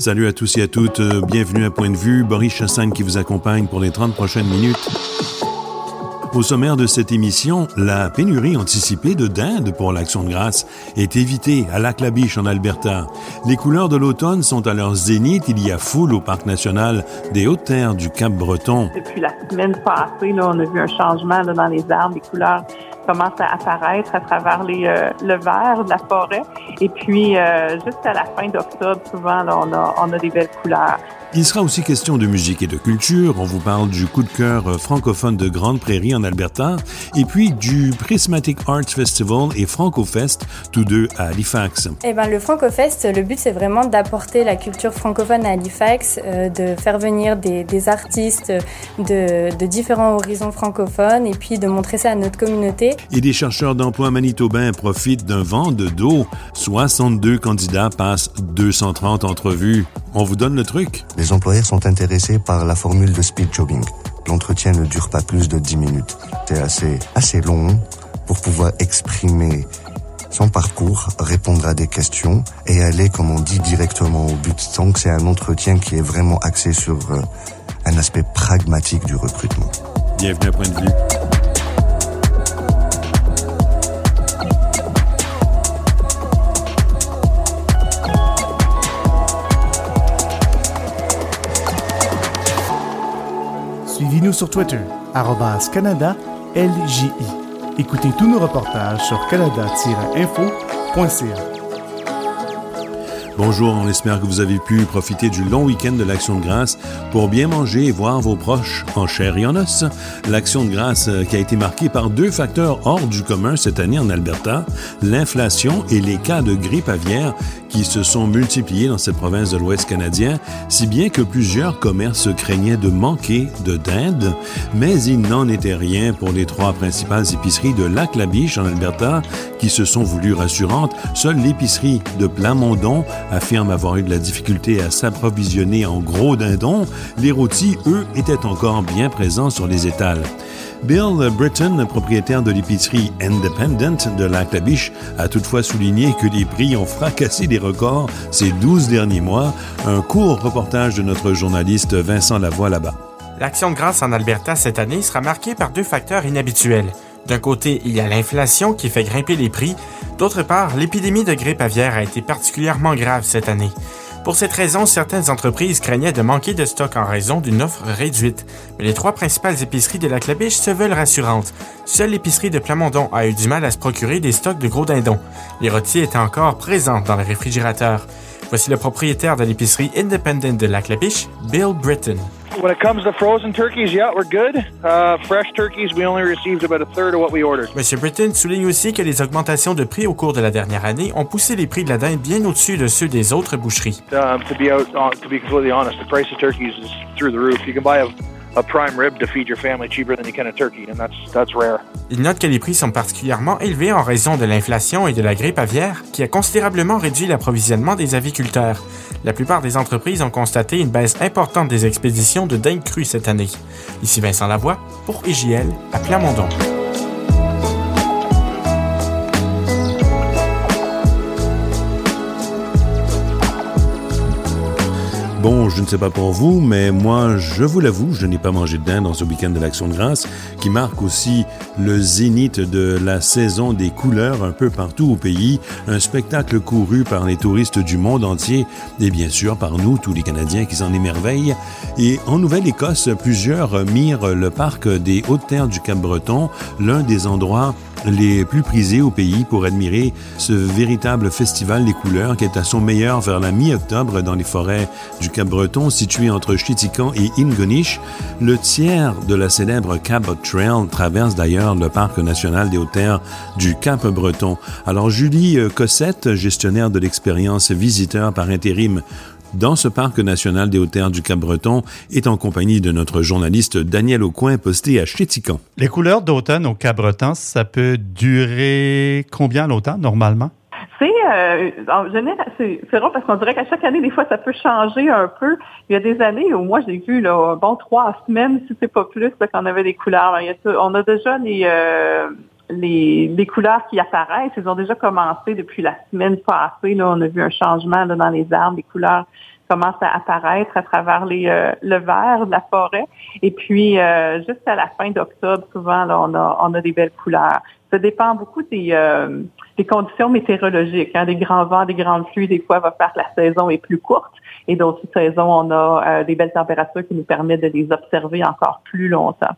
Salut à tous et à toutes, euh, bienvenue à Point de vue, Boris Chassagne qui vous accompagne pour les 30 prochaines minutes. Au sommaire de cette émission, la pénurie anticipée de dinde pour l'Action de grâce est évitée à Lac-la-Biche en Alberta. Les couleurs de l'automne sont à leur zénith. Il y a foule au Parc national des Hautes-Terres du Cap-Breton. Depuis la semaine passée, là, on a vu un changement là, dans les arbres, les couleurs commencent à apparaître à travers les, euh, le vert de la forêt. Et puis, euh, jusqu'à la fin d'octobre, souvent, là, on, a, on a des belles couleurs. Il sera aussi question de musique et de culture. On vous parle du coup de cœur francophone de Grande Prairie en Alberta et puis du Prismatic Arts Festival et FrancoFest, tous deux à Halifax. Eh ben, le FrancoFest, le but c'est vraiment d'apporter la culture francophone à Halifax, euh, de faire venir des, des artistes de, de, différents horizons francophones et puis de montrer ça à notre communauté. Et des chercheurs d'emploi manitobains profitent d'un vent de dos. 62 candidats passent 230 entrevues. On vous donne le truc. Les employeurs sont intéressés par la formule de speed jobbing. L'entretien ne dure pas plus de 10 minutes. C'est assez, assez long pour pouvoir exprimer son parcours, répondre à des questions et aller, comme on dit, directement au but. Donc c'est un entretien qui est vraiment axé sur euh, un aspect pragmatique du recrutement. Bienvenue à Point de vue. Suivez-nous sur Twitter, Canada LJI. Écoutez tous nos reportages sur canada-info.ca. Bonjour, on espère que vous avez pu profiter du long week-end de l'Action de grâce pour bien manger et voir vos proches en chair et en os. L'Action de grâce euh, qui a été marquée par deux facteurs hors du commun cette année en Alberta, l'inflation et les cas de grippe aviaire qui se sont multipliés dans cette province de l'Ouest canadien, si bien que plusieurs commerces craignaient de manquer de dinde, mais il n'en était rien pour les trois principales épiceries de Lac-la-Biche en Alberta qui se sont voulues rassurantes. Seule l'épicerie de Plamondon affirme avoir eu de la difficulté à s'approvisionner en gros dindons. Les rôtis, eux, étaient encore bien présents sur les étals. Bill Britton, propriétaire de l'épicerie Independent de Lac-la-Biche, a toutefois souligné que les prix ont fracassé des records ces 12 derniers mois. Un court reportage de notre journaliste Vincent Lavoie là-bas. L'action de grâce en Alberta cette année sera marquée par deux facteurs inhabituels. D'un côté, il y a l'inflation qui fait grimper les prix. D'autre part, l'épidémie de grippe aviaire a été particulièrement grave cette année. Pour cette raison, certaines entreprises craignaient de manquer de stock en raison d'une offre réduite. Mais les trois principales épiceries de la Clabiche se veulent rassurantes. Seule l'épicerie de Plamondon a eu du mal à se procurer des stocks de gros dindons. Les rôtis étaient encore présents dans les réfrigérateurs. Voici le propriétaire de l'épicerie Independent de la Clabiche, Bill Britton. When it comes to frozen turkeys, yeah, we're good. Uh, fresh turkeys, we only received about a third of what we ordered. Monsieur Britton souligne aussi que les augmentations de prix au cours de la dernière année ont poussé les prix de la dinde bien au-dessus de ceux des autres boucheries. Um, to be out, uh, to be completely honest, the price of turkeys is through the roof. You can buy a a prime rib to feed your family cheaper than you can a turkey, and that's that's rare. Il note que les prix sont particulièrement élevés en raison de l'inflation et de la grippe aviaire, qui a considérablement réduit l'approvisionnement des aviculteurs. La plupart des entreprises ont constaté une baisse importante des expéditions de dingue crue cette année. Ici Vincent Lavoie pour EJL à Plamondon. Bon, je ne sais pas pour vous, mais moi, je vous l'avoue, je n'ai pas mangé de dinde dans ce week-end de l'Action de grâce, qui marque aussi le zénith de la saison des couleurs un peu partout au pays, un spectacle couru par les touristes du monde entier et bien sûr par nous, tous les Canadiens qui s'en émerveillent. Et en Nouvelle-Écosse, plusieurs mirent le parc des Hautes-Terres du Cap-Breton, l'un des endroits les plus prisés au pays pour admirer ce véritable festival des couleurs qui est à son meilleur vers la mi-octobre dans les forêts du Cap-Breton situé entre Chitican et Ingonish. Le tiers de la célèbre Cabot Trail traverse d'ailleurs le parc national des Hautes-Terres du Cap-Breton. Alors Julie Cossette, gestionnaire de l'expérience visiteur par intérim dans ce parc national des Hautes-Terres du Cap-Breton est en compagnie de notre journaliste Daniel Aucoin posté à Chétican. Les couleurs d'automne au Cap-Breton, ça peut durer combien longtemps normalement? C'est euh, en général, c'est rare parce qu'on dirait qu'à chaque année, des fois, ça peut changer un peu. Il y a des années où moi, j'ai vu là, bon trois semaines, si c'est pas plus, qu'on avait des couleurs. on a déjà les, euh, les, couleurs qui apparaissent, elles ont déjà commencé depuis la semaine passée. Là, on a vu un changement dans les arbres, les couleurs commencent à apparaître à travers les, le vert de la forêt. Et puis, juste à la fin d'octobre, souvent, là, on a, des belles couleurs. Ça dépend beaucoup des, des conditions météorologiques, hein, des grands vents, des grandes pluies. Des fois, va faire que la saison est plus courte. Et d'autres saisons, on a des belles températures qui nous permettent de les observer encore plus longtemps.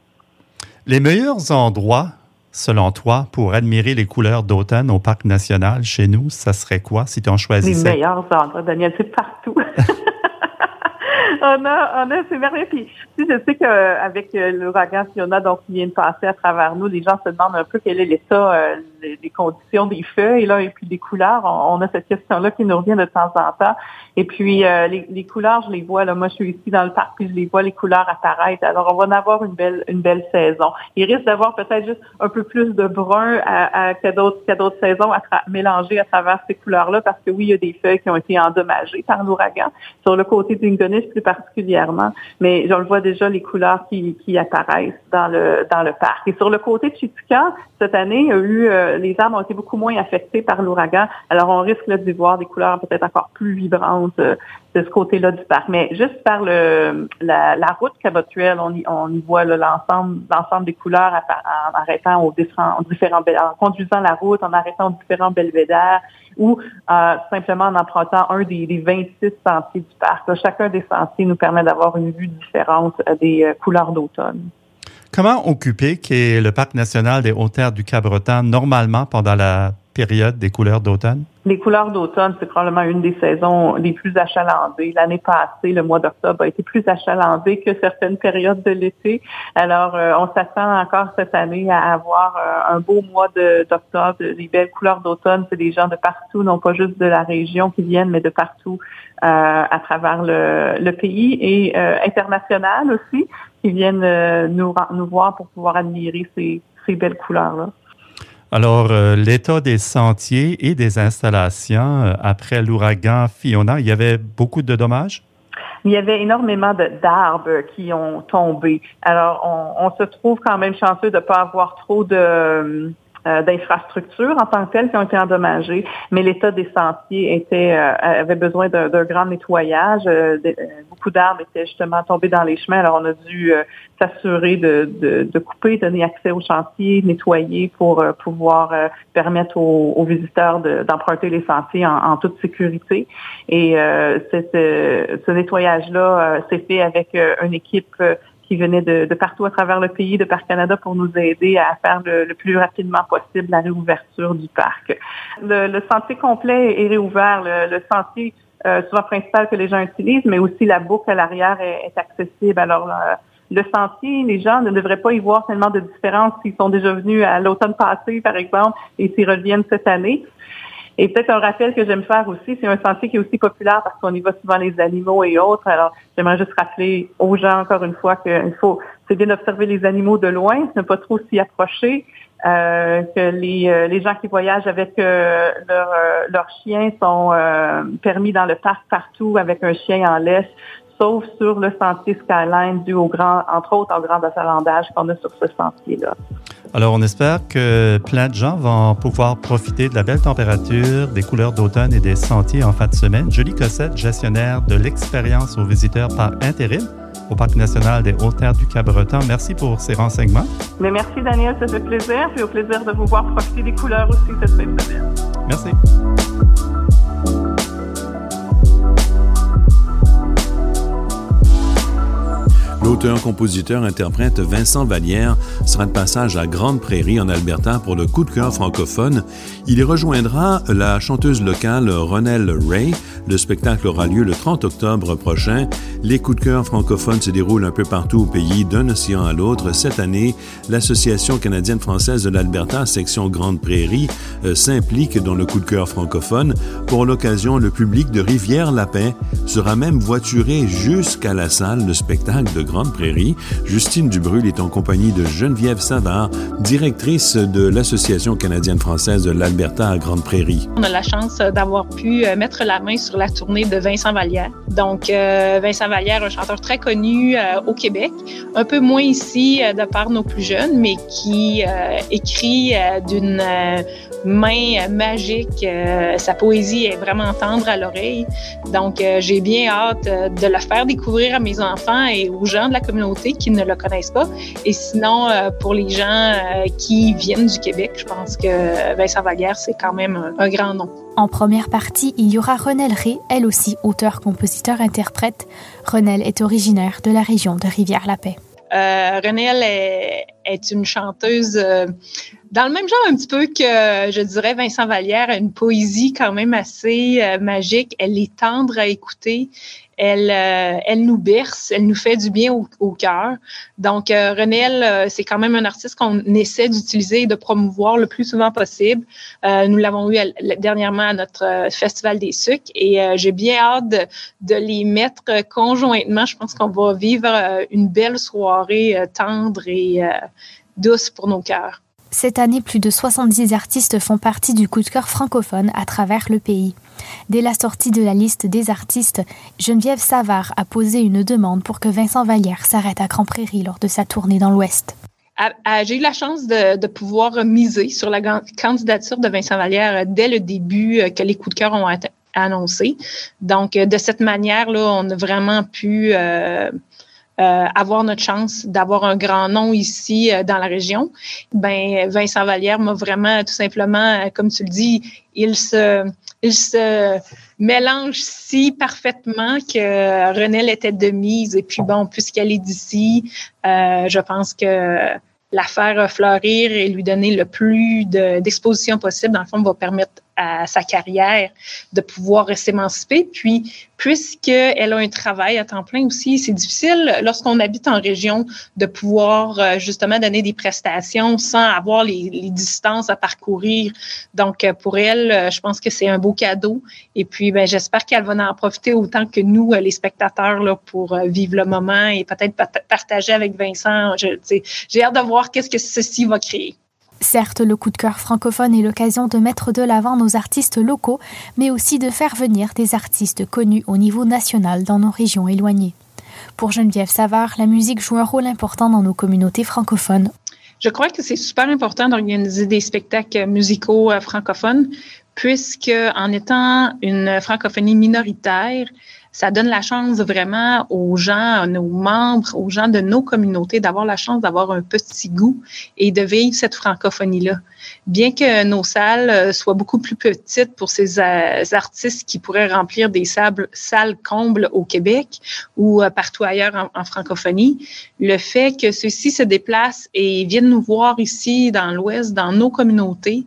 Les meilleurs endroits selon toi, pour admirer les couleurs d'automne au Parc national chez nous, ça serait quoi si tu en choisissais? Les meilleurs endroits, Daniel, c'est partout. on a, on a, c'est merveilleux. Puis, tu sais, je sais qu'avec euh, l'ouragan Fiona, donc, qui vient de passer à travers nous, les gens se demandent un peu quel est l'état, euh, les, conditions des feuilles, là, et puis des couleurs. On, a cette question-là qui nous revient de temps en temps. Et puis, euh, les, les, couleurs, je les vois, là. Moi, je suis ici dans le parc, puis je les vois, les couleurs apparaître. Alors, on va en avoir une belle, une belle saison. Il risque d'avoir peut-être juste un peu plus de brun à, à, qu'à d'autres, qu'à d'autres saisons à mélanger à travers ces couleurs-là, parce que oui, il y a des feuilles qui ont été endommagées par l'ouragan. Sur le côté d'Ingonis, plus particulièrement, mais je le vois déjà les couleurs qui, qui apparaissent dans le, dans le parc. Et sur le côté de Chitika, cette année, il y a eu, euh, les arbres ont été beaucoup moins affectés par l'ouragan. Alors, on risque de voir des couleurs peut-être encore plus vibrantes euh, de ce côté-là du parc. Mais juste par le, la, la route cabotuelle, on y, on y voit l'ensemble, l'ensemble des couleurs en, arrêtant aux différents, en conduisant la route, en arrêtant aux différents belvédères ou euh, simplement en empruntant un des, des 26 sentiers du parc. chacun des sentiers nous permet d'avoir une vue différente des couleurs d'automne. Comment occuper qu'est le Parc national des Hautes-Terres du Cabreton normalement pendant la période des couleurs d'automne? Les couleurs d'automne, c'est probablement une des saisons les plus achalandées. L'année passée, le mois d'octobre a été plus achalandé que certaines périodes de l'été. Alors, euh, on s'attend encore cette année à avoir euh, un beau mois d'octobre. Les belles couleurs d'automne, c'est des gens de partout, non pas juste de la région qui viennent, mais de partout euh, à travers le, le pays et international aussi qui viennent euh, nous, nous voir pour pouvoir admirer ces, ces belles couleurs-là. Alors, euh, l'état des sentiers et des installations euh, après l'ouragan Fiona, il y avait beaucoup de dommages? Il y avait énormément d'arbres qui ont tombé. Alors, on, on, se trouve quand même chanceux de ne pas avoir trop de euh, d'infrastructures en tant que telles qui ont été endommagées, mais l'état des sentiers était euh, avait besoin d'un grand nettoyage. Euh, beaucoup d'arbres étaient justement tombés dans les chemins, alors on a dû s'assurer de, de, de, couper, donner accès aux chantiers, nettoyer pour pouvoir permettre aux, visiteurs d'emprunter les sentiers en, en, toute sécurité. Et ce nettoyage-là s'est fait avec une équipe qui venaient de, partout à travers le pays, de Parc Canada, pour nous aider à faire le, plus rapidement possible la réouverture du parc. Le, sentier complet est réouvert. Le, sentier euh, souvent principal que les gens utilisent, mais aussi la boucle à l'arrière est, accessible. Alors, euh, le sentier, les gens ne devraient pas y voir tellement de différence s'ils sont déjà venus à l'automne passé, par exemple, et s'ils reviennent cette année. Et peut-être un rappel que j'aime faire aussi, c'est un sentier qui est aussi populaire parce qu'on y voit souvent les animaux et autres. Alors, j'aimerais juste rappeler aux gens encore une fois qu'il faut, c'est bien d'observer les animaux de loin, ne pas trop s'y approcher, euh, que les, euh, les gens qui voyagent avec euh, leur, leur chien sont permis dans le parc partout avec un chien en laisse sauf sur le sentier Skyline dû au grand, entre autres, au grand achalandage qu'on a sur ce sentier-là. Alors, on espère que plein de gens vont pouvoir profiter de la belle température, des couleurs d'automne et des sentiers en fin de semaine. Julie Cossette, gestionnaire de l'expérience aux visiteurs par intérim au Parc national des Hautes-Terres du Cabreton. Merci pour ces renseignements. Mais merci, Daniel, ça fait plaisir. Puis au plaisir de vous voir profiter des couleurs aussi cette semaine. Merci. L'auteur-compositeur-interprète Vincent Vallière sera de passage à Grande Prairie en Alberta pour le coup de cœur francophone. Il y rejoindra la chanteuse locale Ronelle Ray. Le spectacle aura lieu le 30 octobre prochain. Les coups de cœur francophones se déroulent un peu partout au pays, d'un océan à l'autre. Cette année, l'Association canadienne-française de l'Alberta, section Grande Prairie, euh, s'implique dans le coup de cœur francophone. Pour l'occasion, le public de Rivière-la-Paix sera même voituré jusqu'à la salle de spectacle de Grande Prairie. Justine Dubrul est en compagnie de Geneviève Savard, directrice de l'Association canadienne-française de l'Alberta à Grande Prairie. On a la chance d'avoir pu euh, mettre la main sur la tournée de Vincent Vallière. Donc, euh, Vincent Vallière, un chanteur très connu euh, au Québec, un peu moins ici de par nos plus jeunes, mais qui écrit d'une main magique. sa poésie est vraiment tendre à l'oreille. Donc, j'ai bien hâte de le faire découvrir à mes enfants et aux gens de la communauté qui ne le connaissent pas. Et sinon, pour les gens qui viennent du Québec, je pense que Vincent Vallière, c'est quand même un, un grand nom. En première partie, il y aura Renelle Ré, elle aussi auteur, compositeur, interprète. Renelle est originaire de la région de Rivière-la-Paix. Euh, Renelle est, une chanteuse euh, dans le même genre un petit peu que, je dirais, Vincent Vallière, une poésie quand même assez euh, magique. Elle est tendre à écouter elle, euh, elle nous berce, elle nous fait du bien au, cœur. Donc, euh, Renelle, euh, c'est quand même un artiste qu'on essaie d'utiliser et de promouvoir le plus souvent possible. Euh, nous l'avons eu dernièrement à notre Festival des sucres et j'ai bien hâte de, de, les mettre conjointement. Je pense qu'on va vivre une belle soirée tendre et douce pour nos cœurs. Cette année, plus de 70 artistes font partie du coup de cœur francophone à travers le pays. Dès la sortie de la liste des artistes, Geneviève Savard a posé une demande pour que Vincent Vallière s'arrête à Grand Prairie lors de sa tournée dans l'Ouest. Ah, ah, j'ai eu la chance de, pouvoir miser sur la candidature de Vincent Vallière dès le début euh, que les coups de cœur ont été annoncés. Donc, euh, de cette manière-là, on a vraiment pu euh, euh, avoir notre chance d'avoir un grand nom ici euh, dans la région, ben Vincent Vallière m'a vraiment tout simplement, euh, comme tu le dis, il se, il se mélange si parfaitement que Renelle était de mise. Et puis bon, puisqu'elle est d'ici, je pense que la faire fleurir et lui donner le plus d'exposition possible, dans le fond, va permettre à sa carrière de pouvoir s'émanciper. Puis, puisqu'elle a un travail à temps plein aussi, c'est difficile lorsqu'on habite en région de pouvoir euh, justement donner des prestations sans avoir les, les distances à parcourir. Donc, euh, pour elle, euh, je pense que c'est un beau cadeau. Et puis, ben, j'espère qu'elle va en profiter autant que nous, les spectateurs, là, pour vivre le moment et peut-être partager avec Vincent. J'ai hâte de voir qu'est-ce que ceci va créer. Certes, le coup de cœur francophone est l'occasion de mettre de l'avant nos artistes locaux, mais aussi de faire venir des artistes connus au niveau national dans nos régions éloignées. Pour Geneviève Savard, la musique joue un rôle important dans nos communautés francophones. Je crois que c'est super important d'organiser des spectacles musicaux euh, francophones, puisque en étant une francophonie minoritaire, ça donne la chance vraiment aux gens, nos membres, aux gens de nos communautés d'avoir la chance d'avoir un petit goût et de vivre cette francophonie-là. Bien que nos salles euh, soient beaucoup plus petites pour ces euh, artistes qui pourraient remplir des salles combles au Québec ou euh, partout ailleurs en, francophonie, le fait que ceux-ci se déplacent et viennent nous voir ici dans l'Ouest, dans nos communautés,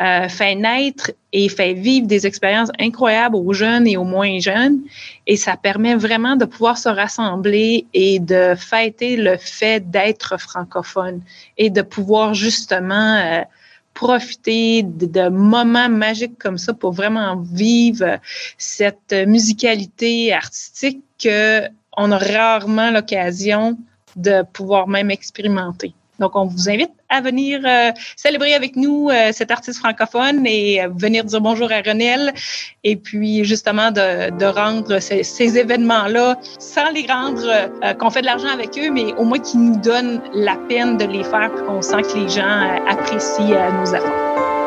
fait naître et fait vivre des expériences incroyables aux jeunes et aux moins jeunes. Et ça permet vraiment de pouvoir se rassembler et de fêter le fait d'être francophone et de pouvoir justement profiter de, moments magiques comme ça pour vraiment vivre cette musicalité artistique qu'on a rarement l'occasion de pouvoir même expérimenter. Donc, on vous invite à venir euh, célébrer avec nous euh, cet artiste francophone et venir dire bonjour à Renelle et puis justement de, de rendre ces, ces événements-là sans les rendre euh, qu'on fait de l'argent avec eux, mais au moins qu'ils nous donnent la peine de les faire pour qu'on sent que les gens apprécient nos efforts.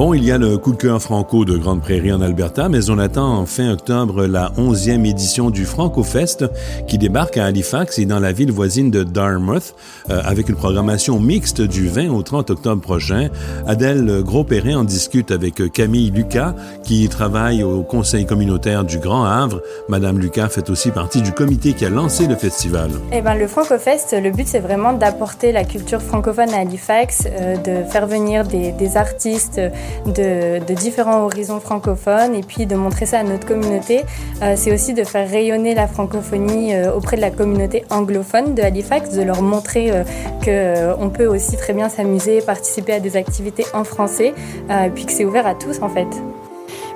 Bon, il y a le coup de cœur franco de Grande Prairie en Alberta, mais on attend en fin octobre la 11e édition du Franco-Fest qui débarque à Halifax et dans la ville voisine de Dartmouth euh, avec une programmation mixte du 20 au 30 octobre prochain. Adèle Gros-Perrin en discute avec Camille Lucas qui travaille au conseil communautaire du Grand Havre. Madame Lucas fait aussi partie du comité qui a lancé le festival. Eh ben, le Franco-Fest, le but c'est vraiment d'apporter la culture francophone à Halifax, euh, de faire venir des, des artistes de, différents horizons francophones et puis de montrer ça à notre communauté. Euh, c'est aussi de faire rayonner la francophonie euh, auprès de la communauté anglophone de Halifax, de leur montrer euh, qu'on peut aussi très bien s'amuser, participer à des activités en français, et puis que c'est ouvert à tous en fait.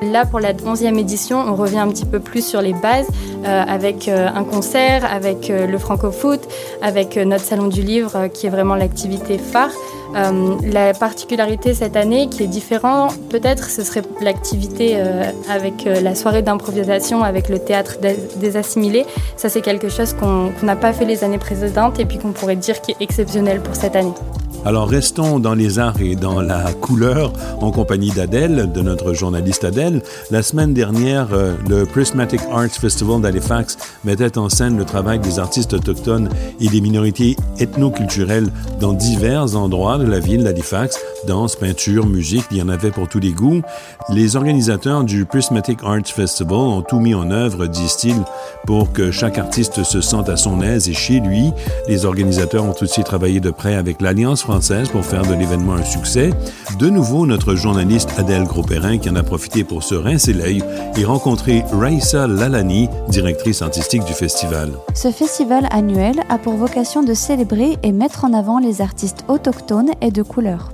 Là, pour la 11e édition, on revient un petit peu plus sur les bases avec un concert, avec le franco-foot, avec notre salon du livre qui est vraiment l'activité phare. Euh, la particularité cette année qui est différent, peut-être, ce serait l'activité euh, avec euh, la soirée d'improvisation avec le théâtre des assimilés. Ça, c'est quelque chose qu'on n'a pas fait les années précédentes et puis qu'on pourrait dire qui est exceptionnel pour cette année. Alors restons dans les arts et dans la couleur en compagnie d'Adèle, de notre journaliste Adèle. La semaine dernière, euh, le Prismatic Arts Festival d'Halifax mettait en scène le travail des artistes autochtones et des minorités ethnoculturelles dans divers endroits de la ville d'Halifax. Danse, peinture, musique, il y en avait pour tous les goûts. Les organisateurs du Prismatic Arts Festival ont tout mis en œuvre, disent-ils, pour que chaque artiste se sente à son aise et chez lui. Les organisateurs ont aussi travaillé de près avec l'Alliance française pour faire de l'événement un succès. De nouveau, notre journaliste Adèle Gros-Perrin qui en a profité pour se rincer l'œil et rencontrer Raissa Lalani, directrice artistique du festival. Ce festival annuel a pour vocation de célébrer et mettre en avant les artistes autochtones et de couleur.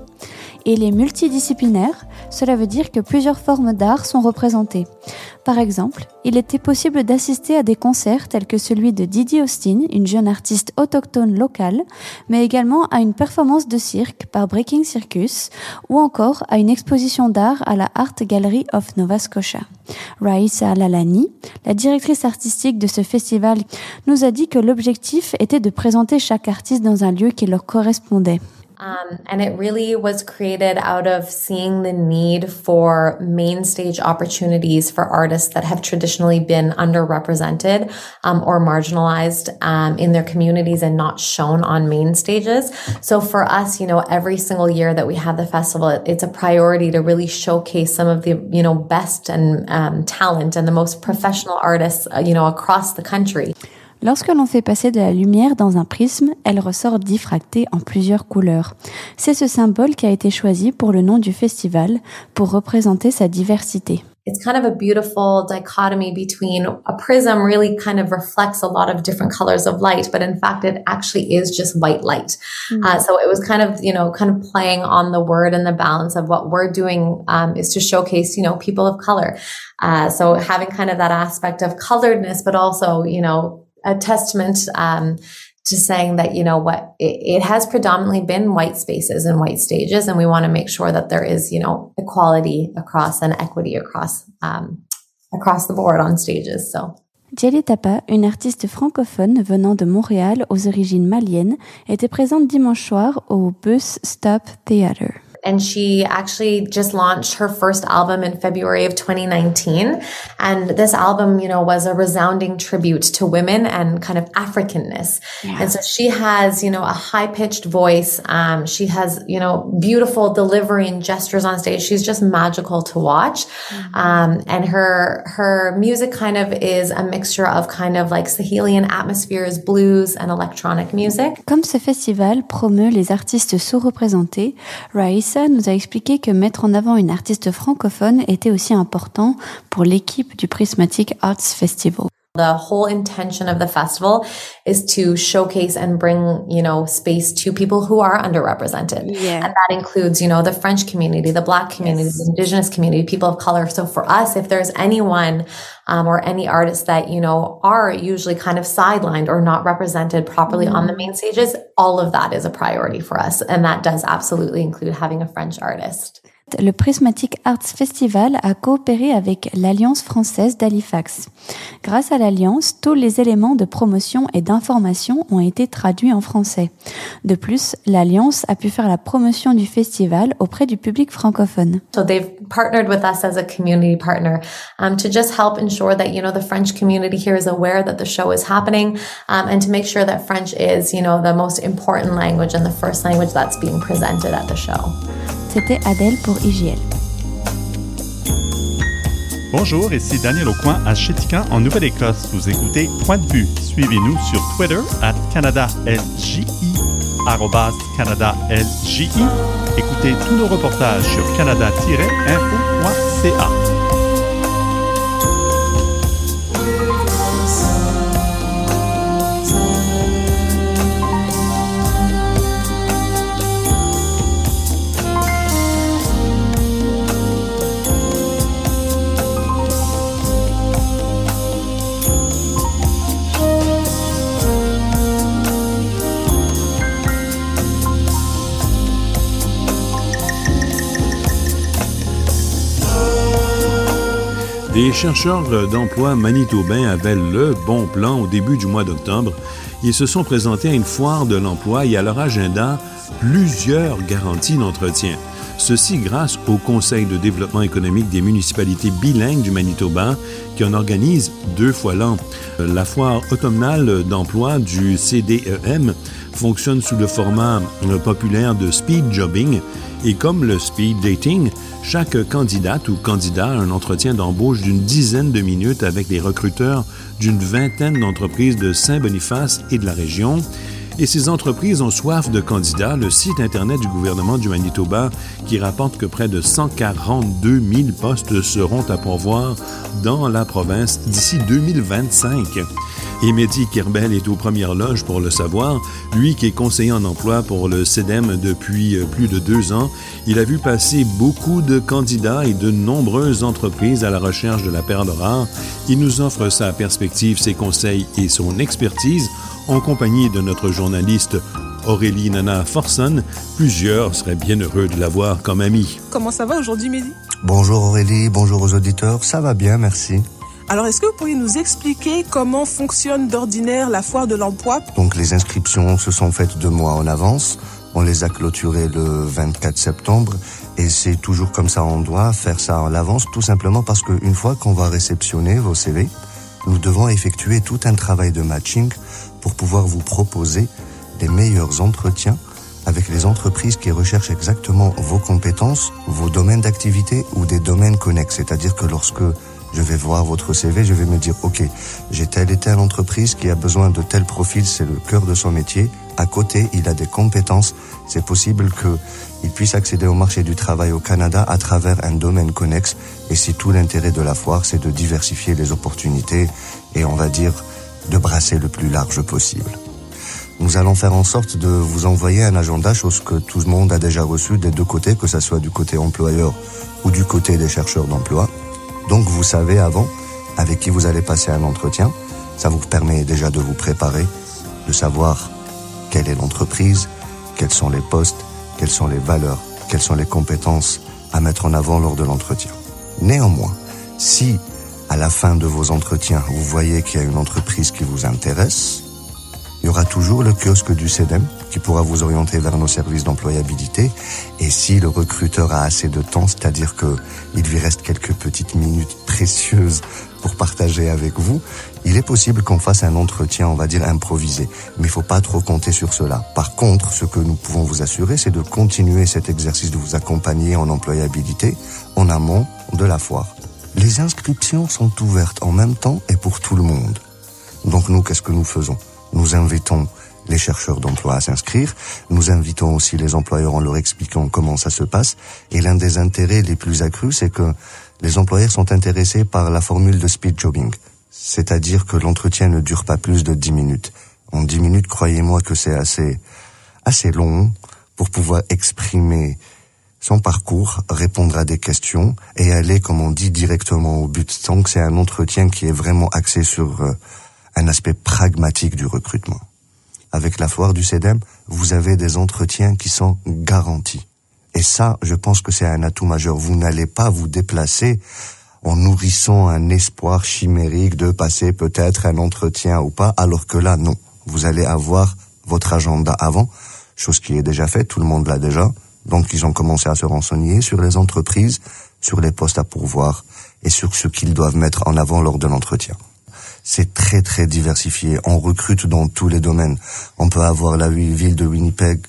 Il est multidisciplinaire, cela veut dire que plusieurs formes d'art sont représentées. Par exemple, il était possible d'assister à des concerts tels que celui de Didi Austin, une jeune artiste autochtone locale, mais également à une performance de cirque par Breaking Circus ou encore à une exposition d'art à la Art Gallery of Nova Scotia. Raissa Lalani, la directrice artistique de ce festival, nous a dit que l'objectif était de présenter chaque artiste dans un lieu qui leur correspondait. Um, and it really was created out of seeing the need for main stage opportunities for artists that have traditionally been underrepresented um, or marginalized um, in their communities and not shown on main stages. So for us, you know, every single year that we have the festival, it's a priority to really showcase some of the, you know, best and um, talent and the most professional artists, uh, you know, across the country. Lorsque l'on fait passer de la lumière dans un prisme, elle ressort diffractée en plusieurs couleurs. C'est ce symbole qui a été choisi pour le nom du festival, pour représenter sa diversité. It's kind of a beautiful dichotomy between a prism really kind of reflects a lot of different colors of light, but in fact, it actually is just white light. Mm-hmm. Uh, so it was kind of, you know, kind of playing on the word and the balance of what we're doing um, is to showcase, you know, people of color. Uh, so having kind of that aspect of coloredness, but also, you know, a testament um, to saying that you know what it, it, has predominantly been white spaces and white stages and we want to make sure that there is you know equality across and equity across um, across the board on stages so Jelly Tapa, une artiste francophone venant de Montréal aux origines maliennes, était présente dimanche soir au Bus Stop Theatre. And she actually just launched her first album in February of 2019. And this album, you know, was a resounding tribute to women and kind of Africanness. Yeah. And so she has, you know, a high pitched voice. Um, she has, you know, beautiful delivery and gestures on stage. She's just magical to watch. Mm-hmm. Um, and her, her music kind of is a mixture of kind of like Sahelian atmospheres, blues and electronic music. Comme ce festival promeut les artistes sous-représentés, Rice nous a expliqué que mettre en avant une artiste francophone était aussi important pour l'équipe du Prismatic Arts Festival. The whole intention of the festival is to showcase and bring, you know, space to people who are underrepresented. Yeah. And that includes, you know, the French community, the Black community, yes. the Indigenous community, people of color. So for us, if there's anyone um, or any artists that, you know, are usually kind of sidelined or not represented properly mm-hmm. on the mm-hmm. main stages, all of that is a priority for us. And that does absolutely include having a French artist. Le Prismatic Arts Festival a coopéré avec l'Alliance française d'Halifax. Grâce à l'Alliance, tous les éléments de promotion et d'information ont été traduits en français. De plus, l'Alliance a pu faire la promotion du festival auprès du public francophone. So they've partnered with us as a community partner um, to just help ensure that, you know, the French community here is aware that the show is happening um, and to make sure that French is, you know, the most important language and the first language that's being presented at the show. C'était Adèle pour IGL. Bonjour, ici Daniel Aucoin à Chétican en Nouvelle-Écosse. Vous écoutez Point de vue. Suivez-nous sur Twitter at CanadaLJI, CanadaLJI. Écoutez tous nos reportages sur canada-info.ca. Les chercheurs d'emploi manitobains avaient le bon plan au début du mois d'octobre. Ils se sont présentés à une foire de l'emploi et à leur agenda plusieurs garanties d'entretien. Ceci grâce au Conseil de développement économique des municipalités bilingues du Manitoba qui en organise deux fois l'an. La foire automnale d'emploi du CDEM fonctionne sous le format populaire de speed jobbing et comme le speed dating, chaque candidate ou candidat a un entretien d'embauche d'une dizaine de minutes avec les recruteurs d'une vingtaine d'entreprises de Saint-Boniface et de la région et ces entreprises ont soif de candidats. Le site Internet du gouvernement du Manitoba qui rapporte que près de 142 000 postes seront à pourvoir dans la province d'ici 2025. Et Mehdi Kerbel est aux premières loges pour le savoir. Lui qui est conseiller en emploi pour le CEDEM depuis plus de deux ans, il a vu passer beaucoup de candidats et de nombreuses entreprises à la recherche de la perle rare. Il nous offre sa perspective, ses conseils et son expertise en compagnie de notre journaliste Aurélie Nana Forson. Plusieurs seraient bien heureux de l'avoir comme ami. Comment ça va aujourd'hui, Mehdi? Bonjour Aurélie, bonjour aux auditeurs. Ça va bien, merci. Alors, est-ce que vous pourriez nous expliquer comment fonctionne d'ordinaire la foire de l'emploi Donc, les inscriptions se sont faites deux mois en avance. On les a clôturées le 24 septembre et c'est toujours comme ça, on doit faire ça en avance tout simplement parce qu'une fois qu'on va réceptionner vos CV, nous devons effectuer tout un travail de matching pour pouvoir vous proposer des meilleurs entretiens avec les entreprises qui recherchent exactement vos compétences, vos domaines d'activité ou des domaines connexes. C'est-à-dire que lorsque je vais voir votre CV, je vais me dire, OK, j'ai telle et telle entreprise qui a besoin de tel profil, c'est le cœur de son métier. À côté, il a des compétences. C'est possible qu'il puisse accéder au marché du travail au Canada à travers un domaine connexe. Et c'est tout l'intérêt de la foire, c'est de diversifier les opportunités et on va dire de brasser le plus large possible. Nous allons faire en sorte de vous envoyer un agenda, chose que tout le monde a déjà reçu des deux côtés, que ce soit du côté employeur ou du côté des chercheurs d'emploi. Donc vous savez avant avec qui vous allez passer un entretien. Ça vous permet déjà de vous préparer, de savoir quelle est l'entreprise, quels sont les postes, quelles sont les valeurs, quelles sont les compétences à mettre en avant lors de l'entretien. Néanmoins, si à la fin de vos entretiens, vous voyez qu'il y a une entreprise qui vous intéresse, il y aura toujours le kiosque du CEDEM qui pourra vous orienter vers nos services d'employabilité. Et si le recruteur a assez de temps, c'est-à-dire qu'il lui reste quelques petites minutes précieuses pour partager avec vous, il est possible qu'on fasse un entretien, on va dire, improvisé. Mais il faut pas trop compter sur cela. Par contre, ce que nous pouvons vous assurer, c'est de continuer cet exercice de vous accompagner en employabilité en amont de la foire. Les inscriptions sont ouvertes en même temps et pour tout le monde. Donc nous, qu'est-ce que nous faisons? Nous invitons les chercheurs d'emploi à s'inscrire. Nous invitons aussi les employeurs en leur expliquant comment ça se passe. Et l'un des intérêts les plus accrus, c'est que les employeurs sont intéressés par la formule de speed jobbing. C'est-à-dire que l'entretien ne dure pas plus de 10 minutes. En 10 minutes, croyez-moi que c'est assez, assez long pour pouvoir exprimer son parcours, répondre à des questions et aller, comme on dit, directement au but. Donc c'est un entretien qui est vraiment axé sur euh, un aspect pragmatique du recrutement. Avec la foire du CEDEM, vous avez des entretiens qui sont garantis. Et ça, je pense que c'est un atout majeur. Vous n'allez pas vous déplacer en nourrissant un espoir chimérique de passer peut-être un entretien ou pas, alors que là, non. Vous allez avoir votre agenda avant, chose qui est déjà faite, tout le monde l'a déjà. Donc, ils ont commencé à se renseigner sur les entreprises, sur les postes à pourvoir et sur ce qu'ils doivent mettre en avant lors de l'entretien. C'est très, très diversifié. On recrute dans tous les domaines. On peut avoir la ville de Winnipeg,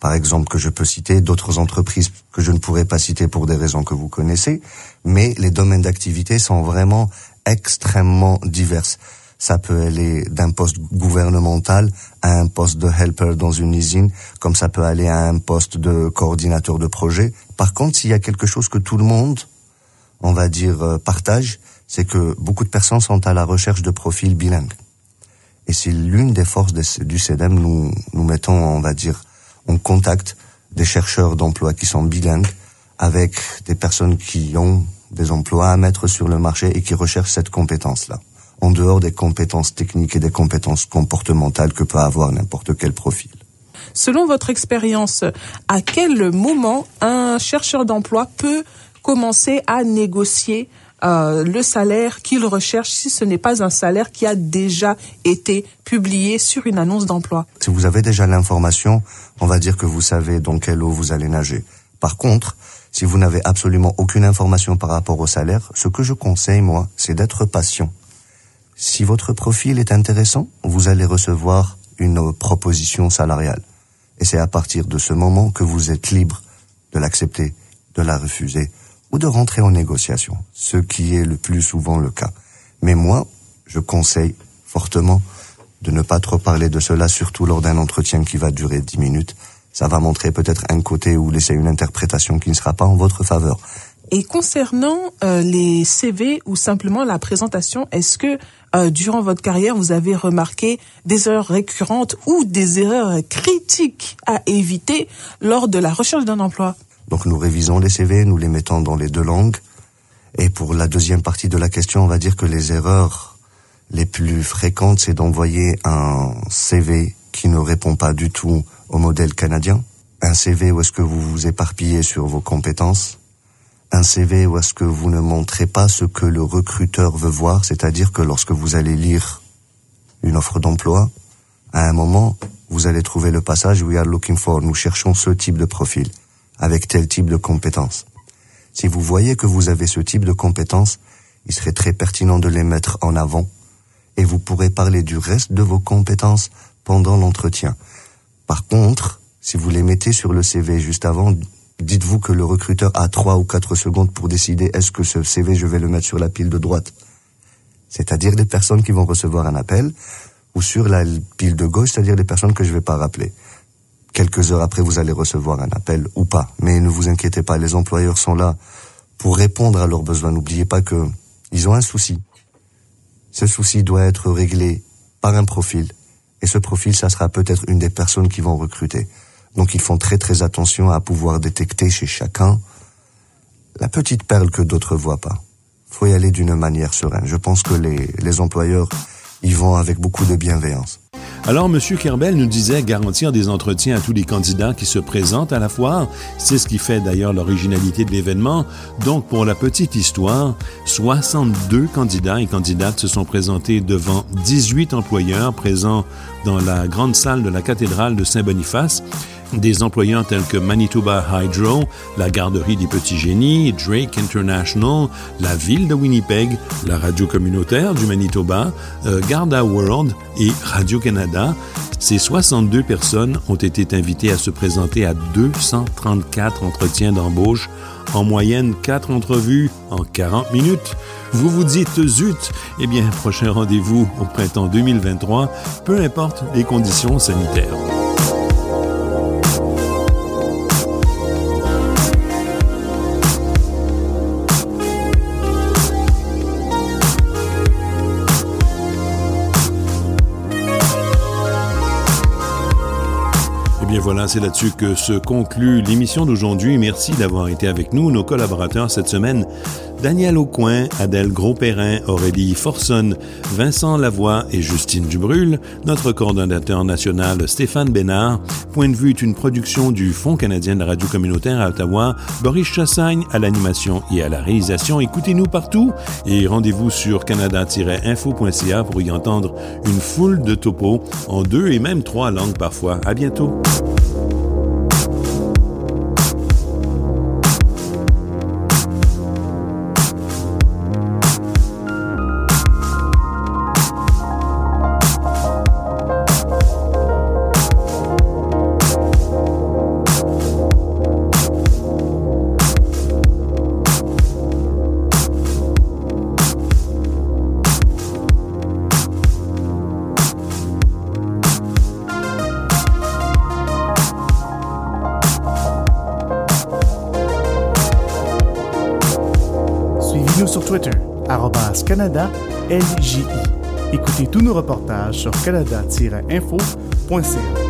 par exemple, que je peux citer, d'autres entreprises que je ne pourrais pas citer pour des raisons que vous connaissez, mais les domaines d'activité sont vraiment extrêmement divers. Ça peut aller d'un poste gouvernemental à un poste de helper dans une usine, comme ça peut aller à un poste de coordinateur de projet. Par contre, s'il y a quelque chose que tout le monde, on va dire, euh, partage, c'est que beaucoup de personnes sont à la recherche de profils bilingues. Et c'est l'une des forces du CEDEM. Nous, nous mettons, on va dire, en contact des chercheurs d'emploi qui sont bilingues avec des personnes qui ont des emplois à mettre sur le marché et qui recherchent cette compétence-là en dehors des compétences techniques et des compétences comportementales que peut avoir n'importe quel profil. Selon votre expérience, à quel moment un chercheur d'emploi peut commencer à négocier euh, le salaire qu'ils recherchent si ce n'est pas un salaire qui a déjà été publié sur une annonce d'emploi. Si vous avez déjà l'information, on va dire que vous savez dans quelle eau vous allez nager. Par contre, si vous n'avez absolument aucune information par rapport au salaire, ce que je conseille, moi, c'est d'être patient. Si votre profil est intéressant, vous allez recevoir une proposition salariale. Et c'est à partir de ce moment que vous êtes libre de l'accepter, de la refuser de rentrer en négociation, ce qui est le plus souvent le cas. Mais moi, je conseille fortement de ne pas trop parler de cela, surtout lors d'un entretien qui va durer dix minutes. Ça va montrer peut-être un côté ou laisser une interprétation qui ne sera pas en votre faveur. Et concernant euh, les CV ou simplement la présentation, est-ce que euh, durant votre carrière, vous avez remarqué des erreurs récurrentes ou des erreurs critiques à éviter lors de la recherche d'un emploi? Donc nous révisons les CV, nous les mettons dans les deux langues. Et pour la deuxième partie de la question, on va dire que les erreurs les plus fréquentes, c'est d'envoyer un CV qui ne répond pas du tout au modèle canadien, un CV où est-ce que vous vous éparpillez sur vos compétences, un CV où est-ce que vous ne montrez pas ce que le recruteur veut voir, c'est-à-dire que lorsque vous allez lire une offre d'emploi, à un moment, vous allez trouver le passage We are looking for, nous cherchons ce type de profil, avec tel type de compétences. Si vous voyez que vous avez ce type de compétences, il serait très pertinent de les mettre en avant et vous pourrez parler du reste de vos compétences pendant l'entretien. Par contre, si vous les mettez sur le CV juste avant, dites-vous que le recruteur a trois ou quatre secondes pour décider est-ce que ce CV je vais le mettre sur la pile de droite? C'est-à-dire des personnes qui vont recevoir un appel ou sur la pile de gauche, c'est-à-dire des personnes que je vais pas rappeler. Quelques heures après, vous allez recevoir un appel ou pas. Mais ne vous inquiétez pas, les employeurs sont là pour répondre à leurs besoins. N'oubliez pas que ils ont un souci. Ce souci doit être réglé par un profil. Et ce profil, ça sera peut-être une des personnes qui vont recruter. Donc ils font très très attention à pouvoir détecter chez chacun la petite perle que d'autres voient pas. Faut y aller d'une manière sereine. Je pense que les, les employeurs y vont avec beaucoup de bienveillance. Alors, M. Kerbel nous disait garantir des entretiens à tous les candidats qui se présentent à la foire. C'est ce qui fait d'ailleurs l'originalité de l'événement. Donc, pour la petite histoire, 62 candidats et candidates se sont présentés devant 18 employeurs présents dans la grande salle de la cathédrale de Saint-Boniface des employeurs tels que Manitoba Hydro, la garderie des petits génies, Drake International, la ville de Winnipeg, la radio communautaire du Manitoba, euh, Garda World et Radio-Canada. Ces 62 personnes ont été invitées à se présenter à 234 entretiens d'embauche, en moyenne 4 entrevues en 40 minutes. Vous vous dites zut, eh bien, prochain rendez-vous au printemps 2023, peu importe les conditions sanitaires. Voilà, c'est là-dessus que se conclut l'émission d'aujourd'hui. Merci d'avoir été avec nous, nos collaborateurs cette semaine. Daniel Aucoin, Adèle Gros-Perrin, Aurélie Forson, Vincent Lavoie et Justine Dubrul, notre coordonnateur national Stéphane Bénard. Point de vue est une production du Fonds canadien de la radio communautaire à Ottawa. Boris Chassagne à l'animation et à la réalisation. Écoutez-nous partout et rendez-vous sur canada-info.ca pour y entendre une foule de topos en deux et même trois langues parfois. À bientôt. Twitter, Canada LJI. Écoutez tous nos reportages sur canada-info.ca.